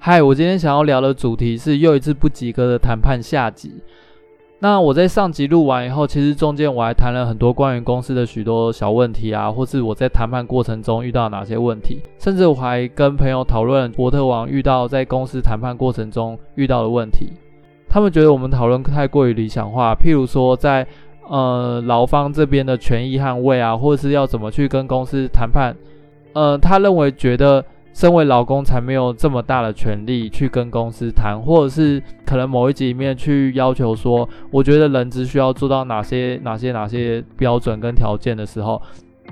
嗨，我今天想要聊的主题是又一次不及格的谈判下集。那我在上集录完以后，其实中间我还谈了很多关于公司的许多小问题啊，或是我在谈判过程中遇到哪些问题，甚至我还跟朋友讨论波特王遇到在公司谈判过程中遇到的问题。他们觉得我们讨论太过于理想化，譬如说在呃劳方这边的权益捍卫啊，或是要怎么去跟公司谈判，呃，他认为觉得。身为老公才没有这么大的权利去跟公司谈，或者是可能某一集里面去要求说，我觉得人资需要做到哪些哪些哪些标准跟条件的时候，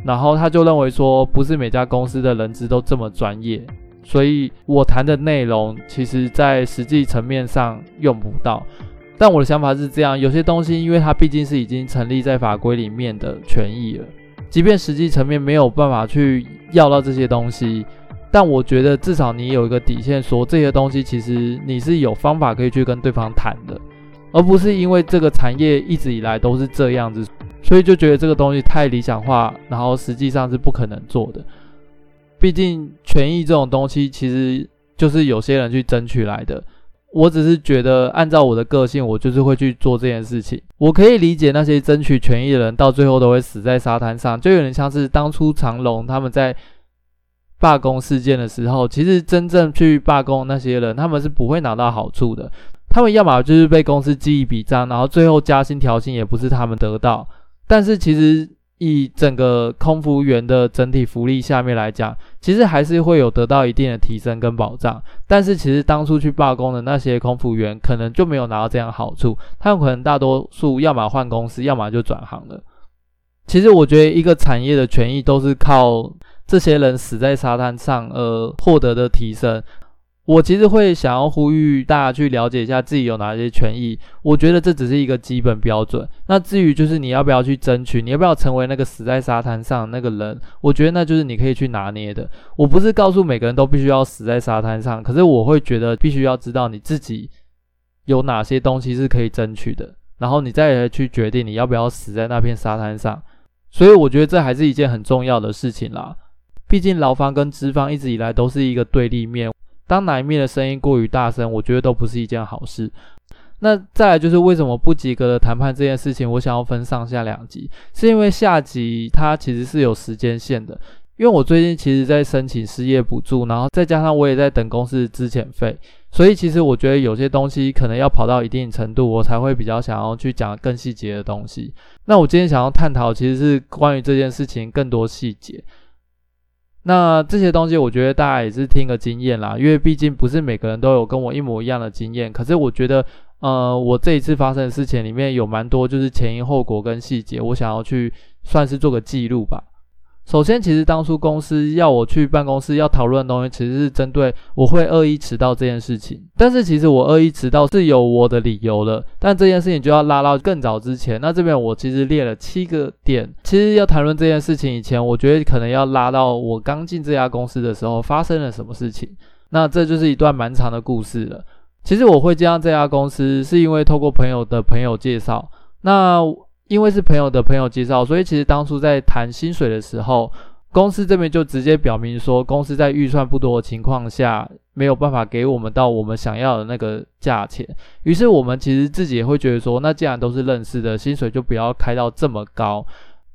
然后他就认为说，不是每家公司的人资都这么专业，所以我谈的内容其实在实际层面上用不到。但我的想法是这样，有些东西因为它毕竟是已经成立在法规里面的权益了，即便实际层面没有办法去要到这些东西。但我觉得至少你有一个底线，说这些东西其实你是有方法可以去跟对方谈的，而不是因为这个产业一直以来都是这样子，所以就觉得这个东西太理想化，然后实际上是不可能做的。毕竟权益这种东西其实就是有些人去争取来的。我只是觉得按照我的个性，我就是会去做这件事情。我可以理解那些争取权益的人到最后都会死在沙滩上，就有点像是当初长荣他们在。罢工事件的时候，其实真正去罢工那些人，他们是不会拿到好处的。他们要么就是被公司记一笔账，然后最后加薪调薪也不是他们得到。但是其实以整个空服员的整体福利下面来讲，其实还是会有得到一定的提升跟保障。但是其实当初去罢工的那些空服员，可能就没有拿到这样好处。他们可能大多数要么换公司，要么就转行了。其实我觉得一个产业的权益都是靠。这些人死在沙滩上而获得的提升，我其实会想要呼吁大家去了解一下自己有哪些权益。我觉得这只是一个基本标准。那至于就是你要不要去争取，你要不要成为那个死在沙滩上那个人，我觉得那就是你可以去拿捏的。我不是告诉每个人都必须要死在沙滩上，可是我会觉得必须要知道你自己有哪些东西是可以争取的，然后你再来去决定你要不要死在那片沙滩上。所以我觉得这还是一件很重要的事情啦。毕竟劳方跟资方一直以来都是一个对立面，当哪一面的声音过于大声，我觉得都不是一件好事。那再来就是为什么不及格的谈判这件事情，我想要分上下两集，是因为下集它其实是有时间线的，因为我最近其实在申请失业补助，然后再加上我也在等公司资遣费，所以其实我觉得有些东西可能要跑到一定程度，我才会比较想要去讲更细节的东西。那我今天想要探讨其实是关于这件事情更多细节。那这些东西，我觉得大家也是听个经验啦，因为毕竟不是每个人都有跟我一模一样的经验。可是我觉得，呃，我这一次发生的事情里面有蛮多就是前因后果跟细节，我想要去算是做个记录吧。首先，其实当初公司要我去办公室要讨论的东西，其实是针对我会恶意迟到这件事情。但是其实我恶意迟到是有我的理由的，但这件事情就要拉到更早之前。那这边我其实列了七个点。其实要谈论这件事情以前，我觉得可能要拉到我刚进这家公司的时候发生了什么事情。那这就是一段蛮长的故事了。其实我会进到这家公司，是因为透过朋友的朋友介绍。那因为是朋友的朋友介绍，所以其实当初在谈薪水的时候，公司这边就直接表明说，公司在预算不多的情况下，没有办法给我们到我们想要的那个价钱。于是我们其实自己也会觉得说，那既然都是认识的，薪水就不要开到这么高。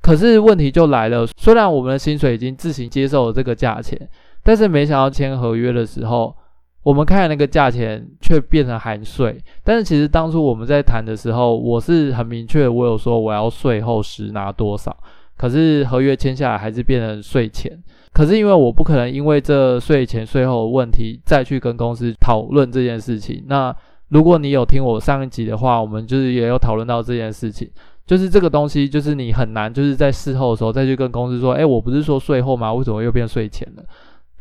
可是问题就来了，虽然我们的薪水已经自行接受了这个价钱，但是没想到签合约的时候。我们看那个价钱却变成含税，但是其实当初我们在谈的时候，我是很明确，我有说我要税后实拿多少，可是合约签下来还是变成税前。可是因为我不可能因为这税前税后的问题再去跟公司讨论这件事情。那如果你有听我上一集的话，我们就是也有讨论到这件事情，就是这个东西就是你很难就是在事后的时候再去跟公司说，诶，我不是说税后吗？为什么又变税前了？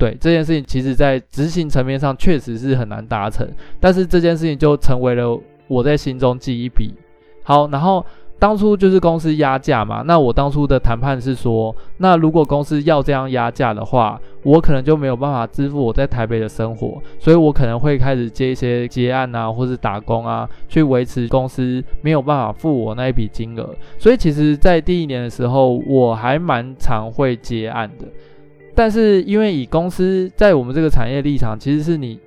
对这件事情，其实在执行层面上确实是很难达成，但是这件事情就成为了我在心中记一笔。好，然后当初就是公司压价嘛，那我当初的谈判是说，那如果公司要这样压价的话，我可能就没有办法支付我在台北的生活，所以我可能会开始接一些接案啊，或是打工啊，去维持公司没有办法付我那一笔金额。所以其实，在第一年的时候，我还蛮常会接案的。但是因为以公司在我们这个产业立场，其实是你。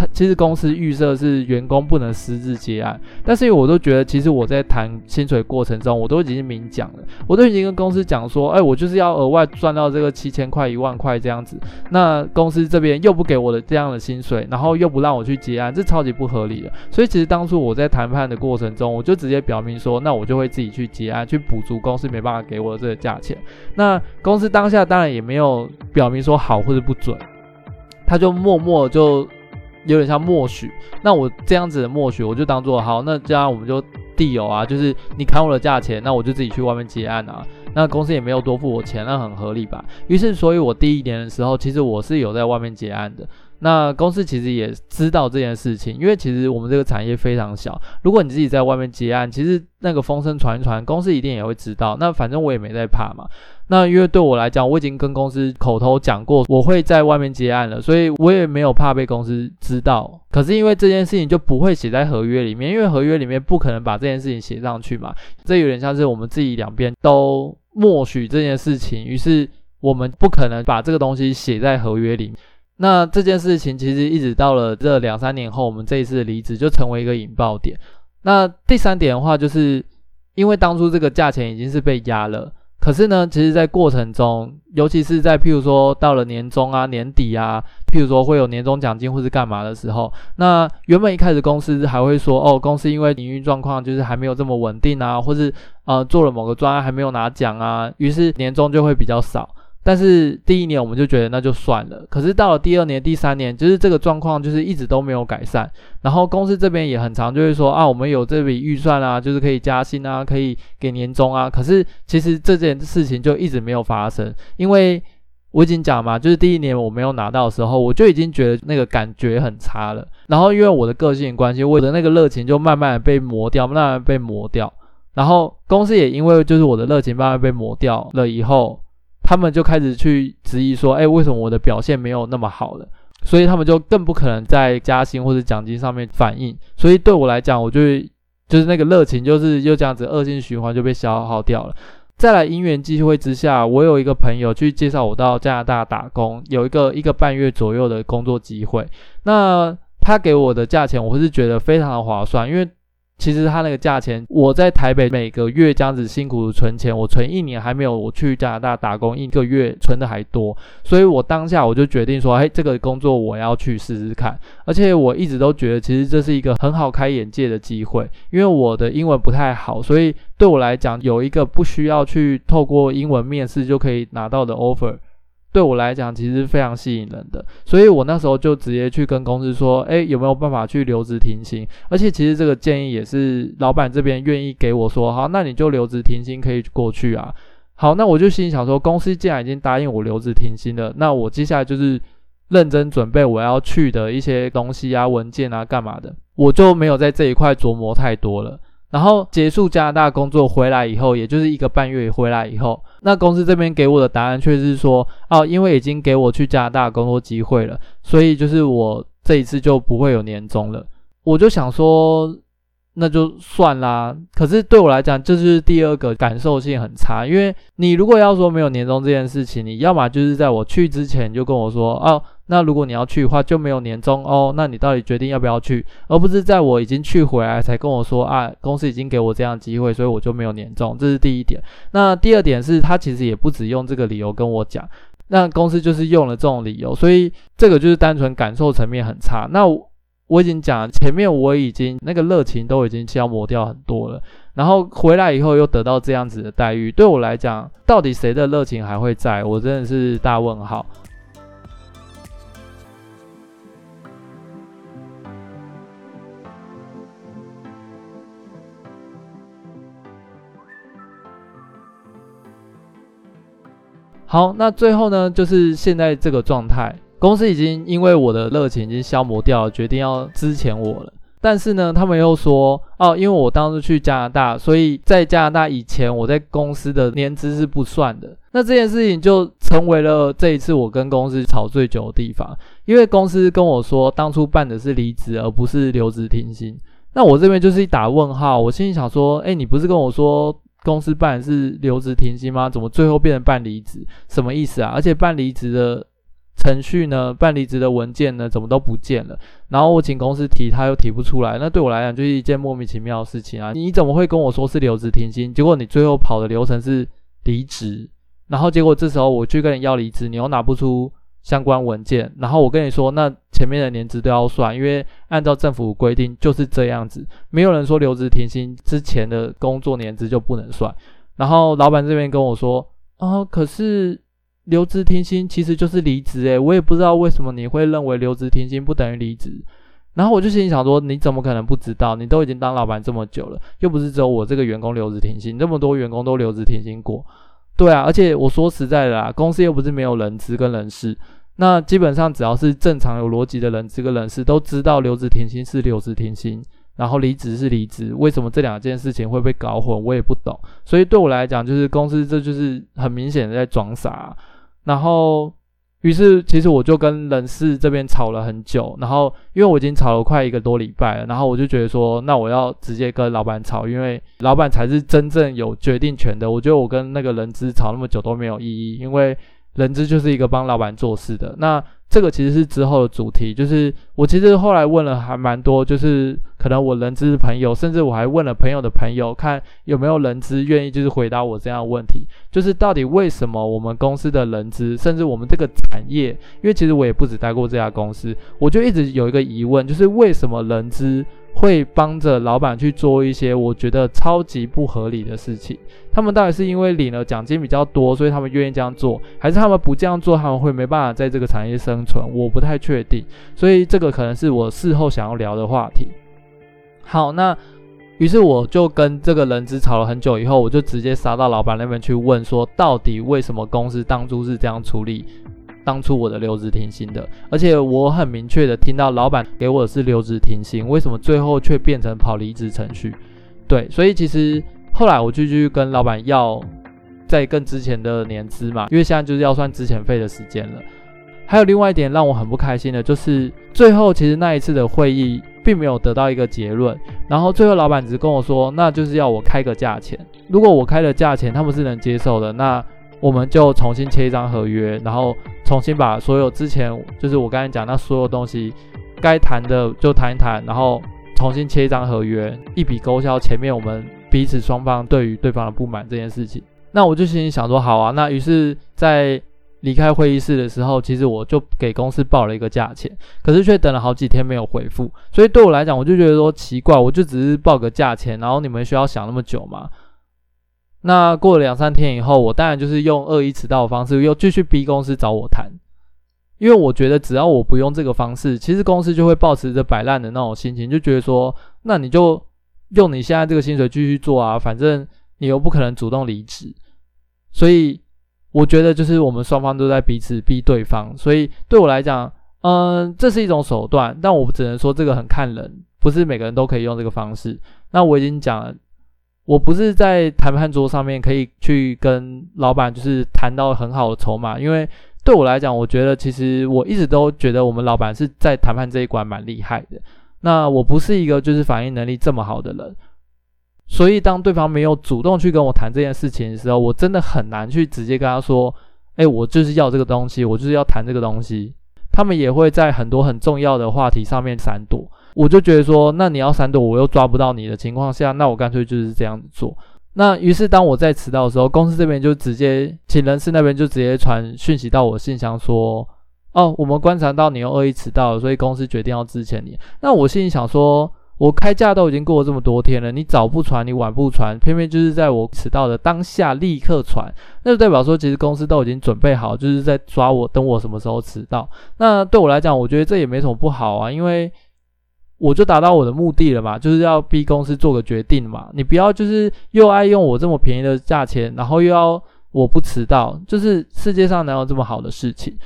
他其实公司预设是员工不能私自接案，但是我都觉得，其实我在谈薪水过程中，我都已经明讲了，我都已经跟公司讲说，哎，我就是要额外赚到这个七千块、一万块这样子。那公司这边又不给我的这样的薪水，然后又不让我去接案，这超级不合理的。所以其实当初我在谈判的过程中，我就直接表明说，那我就会自己去接案，去补足公司没办法给我的这个价钱。那公司当下当然也没有表明说好或者不准，他就默默就。有点像默许，那我这样子的默许，我就当做好，那这样我们就地有啊，就是你砍我的价钱，那我就自己去外面接案啊，那公司也没有多付我钱，那很合理吧？于是，所以我第一年的时候，其实我是有在外面接案的。那公司其实也知道这件事情，因为其实我们这个产业非常小，如果你自己在外面接案，其实那个风声传一传，公司一定也会知道。那反正我也没在怕嘛。那因为对我来讲，我已经跟公司口头讲过，我会在外面接案了，所以我也没有怕被公司知道。可是因为这件事情就不会写在合约里面，因为合约里面不可能把这件事情写上去嘛。这有点像是我们自己两边都默许这件事情，于是我们不可能把这个东西写在合约里面。那这件事情其实一直到了这两三年后，我们这一次离职就成为一个引爆点。那第三点的话，就是因为当初这个价钱已经是被压了，可是呢，其实在过程中，尤其是在譬如说到了年终啊、年底啊，譬如说会有年终奖金或是干嘛的时候，那原本一开始公司还会说，哦，公司因为营运状况就是还没有这么稳定啊，或是呃做了某个专案还没有拿奖啊，于是年终就会比较少。但是第一年我们就觉得那就算了，可是到了第二年、第三年，就是这个状况就是一直都没有改善。然后公司这边也很常就会说啊，我们有这笔预算啊，就是可以加薪啊，可以给年终啊。可是其实这件事情就一直没有发生，因为我已经讲嘛，就是第一年我没有拿到的时候，我就已经觉得那个感觉很差了。然后因为我的个性关系，我的那个热情就慢慢的被磨掉，慢慢被磨掉。然后公司也因为就是我的热情慢慢被磨掉了以后。他们就开始去质疑说：“哎，为什么我的表现没有那么好了？”所以他们就更不可能在加薪或者奖金上面反映。所以对我来讲，我就就是那个热情，就是又这样子恶性循环就被消耗掉了。再来因缘际会之下，我有一个朋友去介绍我到加拿大打工，有一个一个半月左右的工作机会。那他给我的价钱，我是觉得非常的划算，因为。其实他那个价钱，我在台北每个月这样子辛苦存钱，我存一年还没有我去加拿大打工一个月存的还多，所以我当下我就决定说，哎，这个工作我要去试试看。而且我一直都觉得，其实这是一个很好开眼界的机会，因为我的英文不太好，所以对我来讲，有一个不需要去透过英文面试就可以拿到的 offer。对我来讲，其实非常吸引人的，所以我那时候就直接去跟公司说，诶，有没有办法去留职停薪？而且其实这个建议也是老板这边愿意给我说，好，那你就留职停薪可以过去啊。好，那我就心想说，公司既然已经答应我留职停薪了，那我接下来就是认真准备我要去的一些东西啊、文件啊、干嘛的，我就没有在这一块琢磨太多了。然后结束加拿大工作回来以后，也就是一个半月回来以后，那公司这边给我的答案却是说，哦，因为已经给我去加拿大工作机会了，所以就是我这一次就不会有年终了。我就想说，那就算啦。可是对我来讲，这就是第二个感受性很差，因为你如果要说没有年终这件事情，你要么就是在我去之前就跟我说，哦。那如果你要去的话，就没有年终哦。那你到底决定要不要去，而不是在我已经去回来才跟我说啊，公司已经给我这样机会，所以我就没有年终。这是第一点。那第二点是他其实也不只用这个理由跟我讲，那公司就是用了这种理由，所以这个就是单纯感受层面很差。那我，我已经讲，前面我已经那个热情都已经消磨掉很多了，然后回来以后又得到这样子的待遇，对我来讲，到底谁的热情还会在？我真的是大问号。好，那最后呢，就是现在这个状态，公司已经因为我的热情已经消磨掉了，决定要支遣我了。但是呢，他们又说哦，因为我当时去加拿大，所以在加拿大以前我在公司的年资是不算的。那这件事情就成为了这一次我跟公司吵最久的地方，因为公司跟我说当初办的是离职，而不是留职停薪。那我这边就是一打问号，我心里想说，诶，你不是跟我说公司办的是留职停薪吗？怎么最后变成办离职？什么意思啊？而且办离职的。程序呢？办离职的文件呢？怎么都不见了？然后我请公司提，他又提不出来。那对我来讲就是一件莫名其妙的事情啊！你怎么会跟我说是留职停薪？结果你最后跑的流程是离职，然后结果这时候我去跟你要离职，你又拿不出相关文件。然后我跟你说，那前面的年资都要算，因为按照政府规定就是这样子，没有人说留职停薪之前的工作年资就不能算。然后老板这边跟我说，啊，可是。留职停薪其实就是离职诶，我也不知道为什么你会认为留职停薪不等于离职。然后我就心里想说，你怎么可能不知道？你都已经当老板这么久了，又不是只有我这个员工留职停薪，这么多员工都留职停薪过。对啊，而且我说实在的啦，公司又不是没有人资跟人事，那基本上只要是正常有逻辑的人资跟人事都知道留职停薪是留职停薪，然后离职是离职。为什么这两件事情会被搞混？我也不懂。所以对我来讲，就是公司这就是很明显的在装傻。然后，于是其实我就跟人事这边吵了很久。然后，因为我已经吵了快一个多礼拜了，然后我就觉得说，那我要直接跟老板吵，因为老板才是真正有决定权的。我觉得我跟那个人资吵那么久都没有意义，因为人资就是一个帮老板做事的。那这个其实是之后的主题，就是我其实后来问了还蛮多，就是可能我人资朋友，甚至我还问了朋友的朋友，看有没有人资愿意就是回答我这样的问题，就是到底为什么我们公司的人资，甚至我们这个产业，因为其实我也不止待过这家公司，我就一直有一个疑问，就是为什么人资会帮着老板去做一些我觉得超级不合理的事情。他们到底是因为领了奖金比较多，所以他们愿意这样做，还是他们不这样做，他们会没办法在这个产业生存？我不太确定。所以这个可能是我事后想要聊的话题。好，那于是我就跟这个人资吵了很久，以后我就直接杀到老板那边去问说，到底为什么公司当初是这样处理？当初我的留职停薪的，而且我很明确的听到老板给我的是留职停薪，为什么最后却变成跑离职程序？对，所以其实后来我就去跟老板要在更之前的年资嘛，因为现在就是要算之前费的时间了。还有另外一点让我很不开心的就是，最后其实那一次的会议并没有得到一个结论，然后最后老板只跟我说，那就是要我开个价钱，如果我开的价钱他们是能接受的，那。我们就重新签一张合约，然后重新把所有之前就是我刚才讲那所有东西该谈的就谈一谈，然后重新签一张合约，一笔勾销前面我们彼此双方对于对方的不满这件事情。那我就心里想说，好啊，那于是，在离开会议室的时候，其实我就给公司报了一个价钱，可是却等了好几天没有回复，所以对我来讲，我就觉得说奇怪，我就只是报个价钱，然后你们需要想那么久吗？那过了两三天以后，我当然就是用恶意迟到的方式，又继续逼公司找我谈，因为我觉得只要我不用这个方式，其实公司就会保持着摆烂的那种心情，就觉得说，那你就用你现在这个薪水继续做啊，反正你又不可能主动离职，所以我觉得就是我们双方都在彼此逼对方，所以对我来讲，嗯，这是一种手段，但我只能说这个很看人，不是每个人都可以用这个方式。那我已经讲了。我不是在谈判桌上面可以去跟老板就是谈到很好的筹码，因为对我来讲，我觉得其实我一直都觉得我们老板是在谈判这一关蛮厉害的。那我不是一个就是反应能力这么好的人，所以当对方没有主动去跟我谈这件事情的时候，我真的很难去直接跟他说：“诶，我就是要这个东西，我就是要谈这个东西。”他们也会在很多很重要的话题上面闪躲。我就觉得说，那你要闪躲，我又抓不到你的情况下，那我干脆就是这样子做。那于是当我在迟到的时候，公司这边就直接请人事那边就直接传讯息到我信箱说，哦，我们观察到你又恶意迟到，所以公司决定要支遣你。那我心里想说，我开价都已经过了这么多天了，你早不传，你晚不传，偏偏就是在我迟到的当下立刻传，那就代表说，其实公司都已经准备好，就是在抓我，等我什么时候迟到。那对我来讲，我觉得这也没什么不好啊，因为。我就达到我的目的了嘛，就是要逼公司做个决定嘛。你不要就是又爱用我这么便宜的价钱，然后又要我不迟到，就是世界上哪有这么好的事情？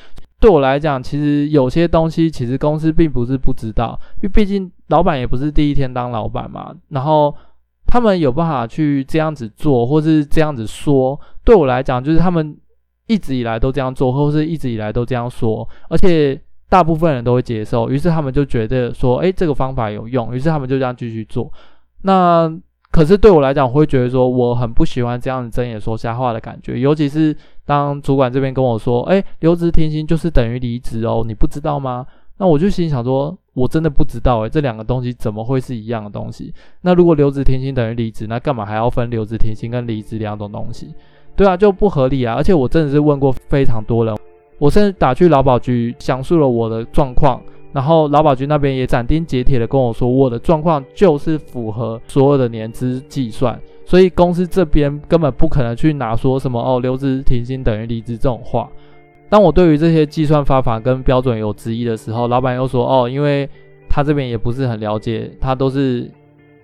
对我来讲，其实有些东西其实公司并不是不知道，因为毕竟老板也不是第一天当老板嘛。然后他们有办法去这样子做，或是这样子说，对我来讲，就是他们一直以来都这样做，或是一直以来都这样说，而且大部分人都会接受。于是他们就觉得说，诶，这个方法有用，于是他们就这样继续做。那可是对我来讲，我会觉得说我很不喜欢这样子睁眼说瞎话的感觉，尤其是当主管这边跟我说：“哎，留职停薪就是等于离职哦，你不知道吗？”那我就心想说：“我真的不知道诶，这两个东西怎么会是一样的东西？那如果留职停薪等于离职，那干嘛还要分留职停薪跟离职两种东西？对啊，就不合理啊！而且我真的是问过非常多人，我甚至打去劳保局详述了我的状况。”然后劳保局那边也斩钉截铁的跟我说，我的状况就是符合所有的年资计算，所以公司这边根本不可能去拿说什么哦，留职停薪等于离职这种话。当我对于这些计算方法跟标准有质疑的时候，老板又说哦，因为他这边也不是很了解，他都是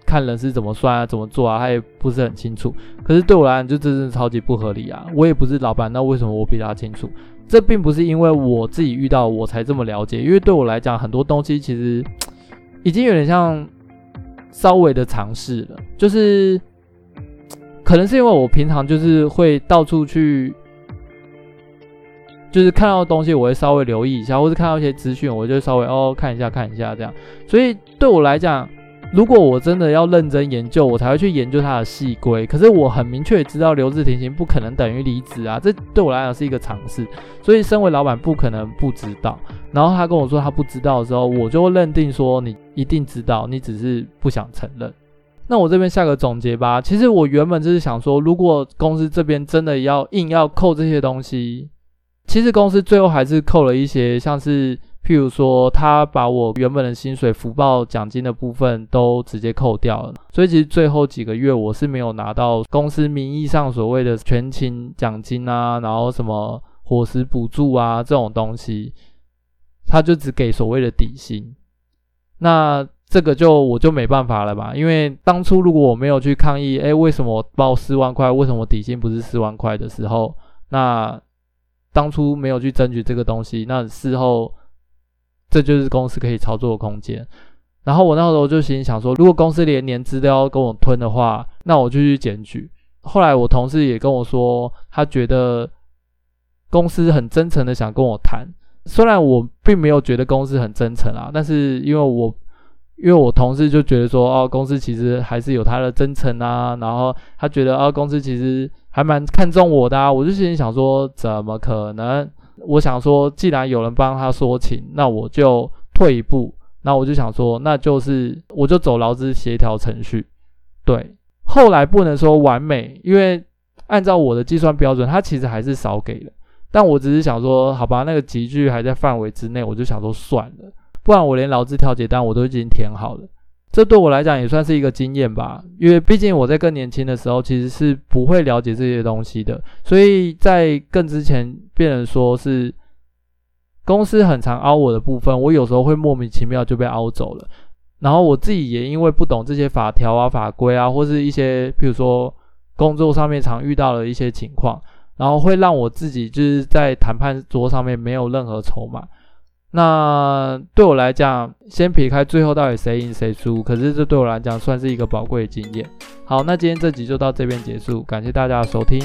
看人是怎么算啊，怎么做啊，他也不是很清楚。可是对我来讲，就真是超级不合理啊！我也不是老板，那为什么我比他清楚？这并不是因为我自己遇到我才这么了解，因为对我来讲，很多东西其实已经有点像稍微的尝试了。就是可能是因为我平常就是会到处去，就是看到东西我会稍微留意一下，或是看到一些资讯，我就稍微哦看一下看一下这样。所以对我来讲。如果我真的要认真研究，我才会去研究它的细规。可是我很明确知道留置停薪不可能等于离职啊，这对我来讲是一个常识。所以身为老板不可能不知道。然后他跟我说他不知道的时候，我就会认定说你一定知道，你只是不想承认。那我这边下个总结吧。其实我原本就是想说，如果公司这边真的要硬要扣这些东西，其实公司最后还是扣了一些，像是。譬如说，他把我原本的薪水、福报、奖金的部分都直接扣掉了，所以其实最后几个月我是没有拿到公司名义上所谓的全勤奖金啊，然后什么伙食补助啊这种东西，他就只给所谓的底薪。那这个就我就没办法了吧？因为当初如果我没有去抗议，哎，为什么报四万块？为什么底薪不是四万块的时候，那当初没有去争取这个东西，那事后。这就是公司可以操作的空间。然后我那时候就心想说，如果公司连年资都要跟我吞的话，那我就去检举。后来我同事也跟我说，他觉得公司很真诚的想跟我谈。虽然我并没有觉得公司很真诚啊，但是因为我因为我同事就觉得说，哦，公司其实还是有他的真诚啊。然后他觉得，哦，公司其实还蛮看重我的啊。我就心里想说，怎么可能？我想说，既然有人帮他说情，那我就退一步。那我就想说，那就是我就走劳资协调程序。对，后来不能说完美，因为按照我的计算标准，他其实还是少给了。但我只是想说，好吧，那个级距还在范围之内，我就想说算了，不然我连劳资调解单我都已经填好了。这对我来讲也算是一个经验吧，因为毕竟我在更年轻的时候其实是不会了解这些东西的，所以在更之前，别人说是公司很常凹我的部分，我有时候会莫名其妙就被凹走了，然后我自己也因为不懂这些法条啊、法规啊，或是一些譬如说工作上面常遇到的一些情况，然后会让我自己就是在谈判桌上面没有任何筹码。那对我来讲，先撇开最后到底谁赢谁输，可是这对我来讲算是一个宝贵的经验。好，那今天这集就到这边结束，感谢大家的收听。